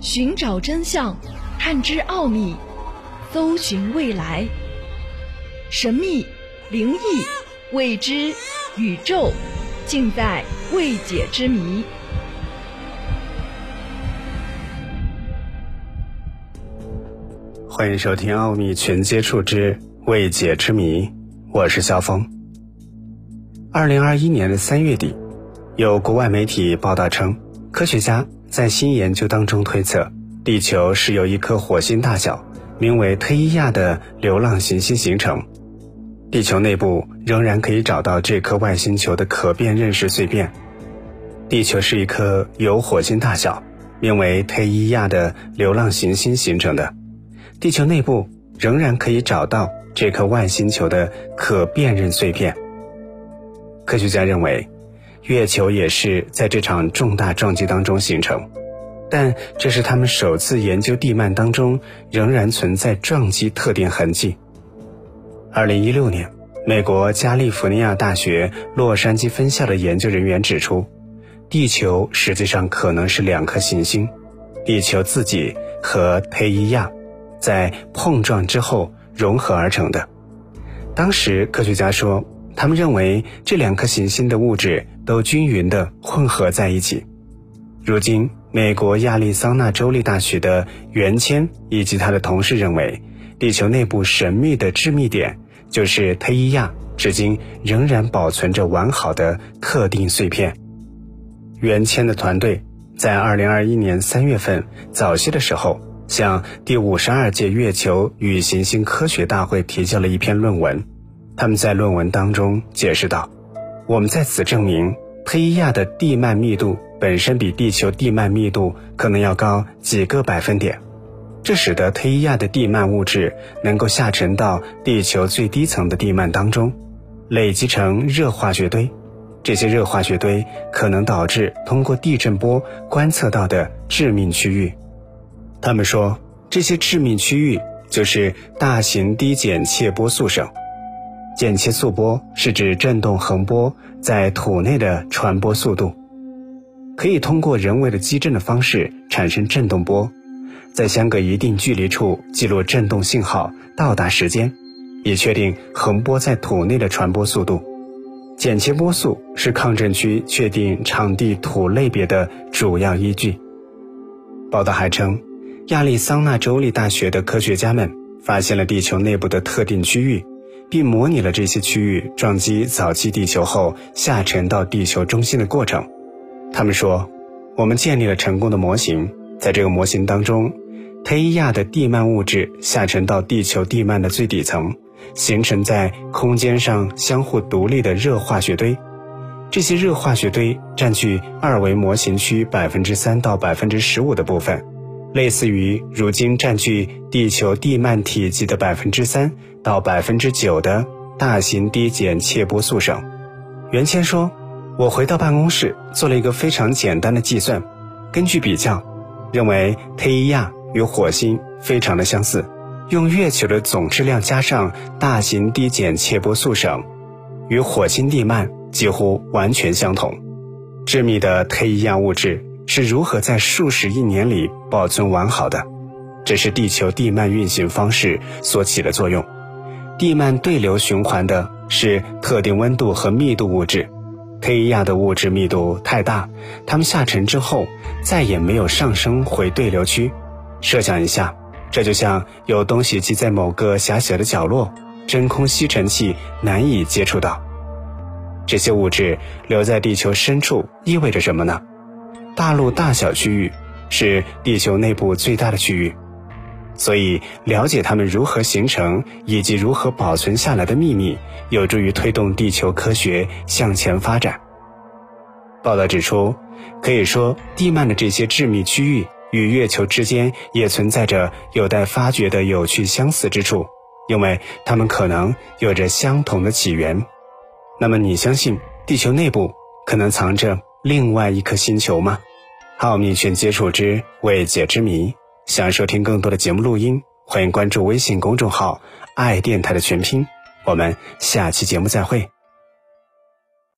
寻找真相，探知奥秘，搜寻未来。神秘、灵异、未知、宇宙，尽在未解之谜。欢迎收听《奥秘全接触之未解之谜》，我是肖峰。二零二一年的三月底，有国外媒体报道称，科学家在新研究当中推测，地球是由一颗火星大小、名为忒伊亚的流浪行星形成。地球内部仍然可以找到这颗外星球的可辨认识碎片。地球是一颗由火星大小、名为忒伊亚的流浪行星形成的。地球内部仍然可以找到这颗外星球的可辨认碎片。科学家认为，月球也是在这场重大撞击当中形成，但这是他们首次研究地幔当中仍然存在撞击特定痕迹。二零一六年，美国加利福尼亚大学洛杉矶分校的研究人员指出，地球实际上可能是两颗行星，地球自己和忒伊亚。在碰撞之后融合而成的。当时科学家说，他们认为这两颗行星的物质都均匀地混合在一起。如今，美国亚利桑那州立大学的袁谦以及他的同事认为，地球内部神秘的致密点就是忒伊亚，至今仍然保存着完好的特定碎片。袁谦的团队在2021年3月份早些的时候。向第五十二届月球与行星科学大会提交了一篇论文。他们在论文当中解释道：“我们在此证明，忒伊亚的地幔密度本身比地球地幔密度可能要高几个百分点，这使得忒伊亚的地幔物质能够下沉到地球最低层的地幔当中，累积成热化学堆。这些热化学堆可能导致通过地震波观测到的致命区域。”他们说，这些致命区域就是大型低剪切波速省。剪切速波是指振动横波在土内的传播速度，可以通过人为的激震的方式产生振动波，在相隔一定距离处记录振动信号到达时间，以确定横波在土内的传播速度。剪切波速是抗震区确定场地土类别的主要依据。报道还称。亚利桑那州立大学的科学家们发现了地球内部的特定区域，并模拟了这些区域撞击早期地球后下沉到地球中心的过程。他们说：“我们建立了成功的模型，在这个模型当中，忒伊亚的地幔物质下沉到地球地幔的最底层，形成在空间上相互独立的热化学堆。这些热化学堆占据二维模型区百分之三到百分之十五的部分。”类似于如今占据地球地幔体积的百分之三到百分之九的大型低碱切波速省。袁谦说：“我回到办公室做了一个非常简单的计算，根据比较，认为忒伊亚与火星非常的相似，用月球的总质量加上大型低碱切波速省，与火星地幔几乎完全相同。致密的忒伊亚物质。”是如何在数十亿年里保存完好的？这是地球地幔运行方式所起的作用。地幔对流循环的是特定温度和密度物质。忒伊亚的物质密度太大，它们下沉之后再也没有上升回对流区。设想一下，这就像有东西积在某个狭小的角落，真空吸尘器难以接触到。这些物质留在地球深处意味着什么呢？大陆大小区域是地球内部最大的区域，所以了解它们如何形成以及如何保存下来的秘密，有助于推动地球科学向前发展。报道指出，可以说地幔的这些致密区域与月球之间也存在着有待发掘的有趣相似之处，因为它们可能有着相同的起源。那么，你相信地球内部可能藏着？另外一颗星球吗？奥秘全接触之未解之谜。想收听更多的节目录音，欢迎关注微信公众号“爱电台”的全拼。我们下期节目再会。